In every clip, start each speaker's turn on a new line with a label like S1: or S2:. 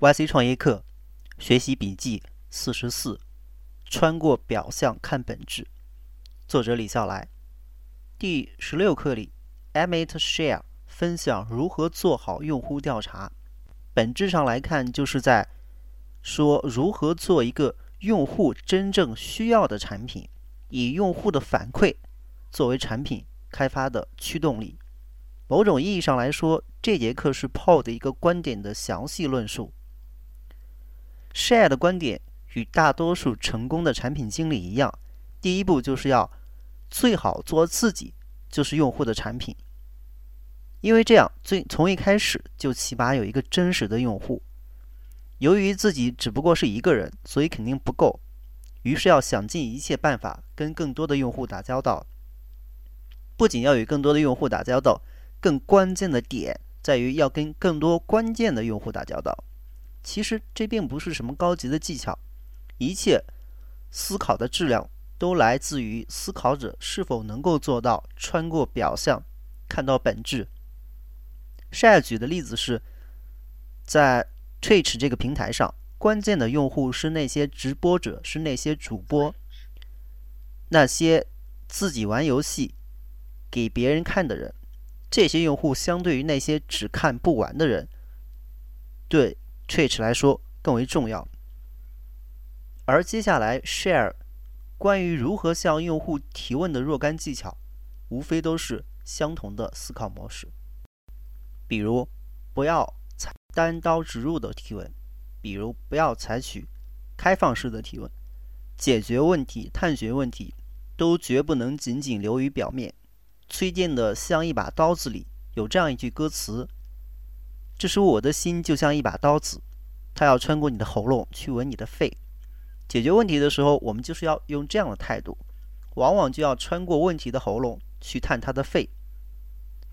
S1: YC 创业课学习笔记四十四：穿过表象看本质。作者李笑来。第十六课里，Amit Share 分享如何做好用户调查。本质上来看，就是在说如何做一个用户真正需要的产品，以用户的反馈作为产品开发的驱动力。某种意义上来说，这节课是 Paul 的一个观点的详细论述。Share 的观点与大多数成功的产品经理一样，第一步就是要最好做自己，就是用户的产品。因为这样，最从一开始就起码有一个真实的用户。由于自己只不过是一个人，所以肯定不够，于是要想尽一切办法跟更多的用户打交道。不仅要与更多的用户打交道。更关键的点在于要跟更多关键的用户打交道。其实这并不是什么高级的技巧，一切思考的质量都来自于思考者是否能够做到穿过表象看到本质。晒举的例子是，在 Twitch 这个平台上，关键的用户是那些直播者，是那些主播，那些自己玩游戏给别人看的人。这些用户相对于那些只看不玩的人，对 Twitch 来说更为重要。而接下来 Share 关于如何向用户提问的若干技巧，无非都是相同的思考模式。比如，不要单刀直入的提问；比如，不要采取开放式的提问。解决问题、探寻问题，都绝不能仅仅流于表面。崔健的《像一把刀子》里有这样一句歌词：“这时我的心就像一把刀子，它要穿过你的喉咙去吻你的肺。”解决问题的时候，我们就是要用这样的态度，往往就要穿过问题的喉咙去探它的肺，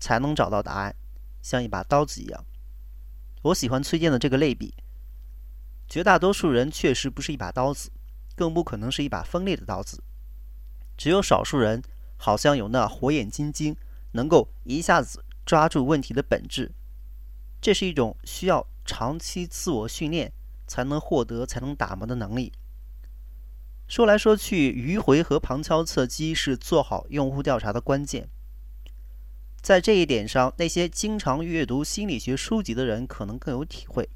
S1: 才能找到答案，像一把刀子一样。我喜欢崔健的这个类比。绝大多数人确实不是一把刀子，更不可能是一把锋利的刀子，只有少数人。好像有那火眼金睛，能够一下子抓住问题的本质。这是一种需要长期自我训练才能获得、才能打磨的能力。说来说去，迂回和旁敲侧击是做好用户调查的关键。在这一点上，那些经常阅读心理学书籍的人可能更有体会。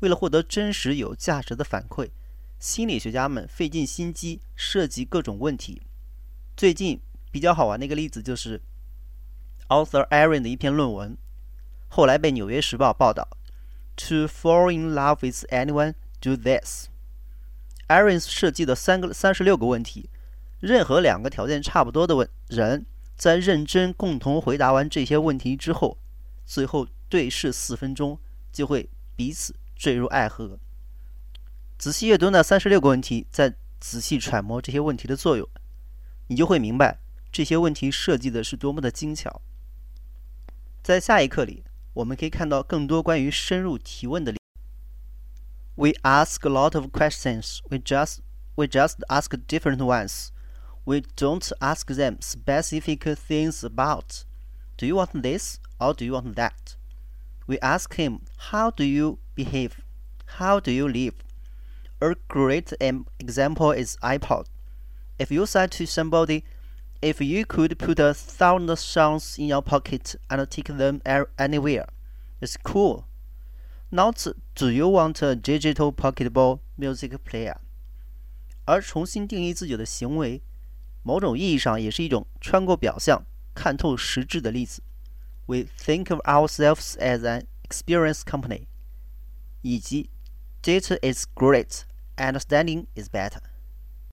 S1: 为了获得真实有价值的反馈，心理学家们费尽心机设计各种问题。最近。比较好玩的一个例子就是 Author Aaron 的一篇论文，后来被《纽约时报》报道：“To fall in love with anyone, do this。” Aaron 设计的三个三十六个问题，任何两个条件差不多的问人，在认真共同回答完这些问题之后，最后对视四分钟，就会彼此坠入爱河。仔细阅读那三十六个问题，再仔细揣摩这些问题的作用，你就会明白。这些问题设计的是多么的精巧。在下一课里，我们可以看到更多关于深入提问的。We ask a lot of questions. We just we just ask different ones. We don't ask them specific things about. Do you want this or do you want that? We ask him, How do you behave? How do you live? A great example is iPod. If you say to somebody, if you could put a thousand songs in your pocket and take them anywhere, it's cool. Not do you want a digital pocketable music player? 而重新定义自己的行为，某种意义上也是一种穿过表象、看透实质的例子。We think of ourselves as an experience company，以及 data is great, understanding is better。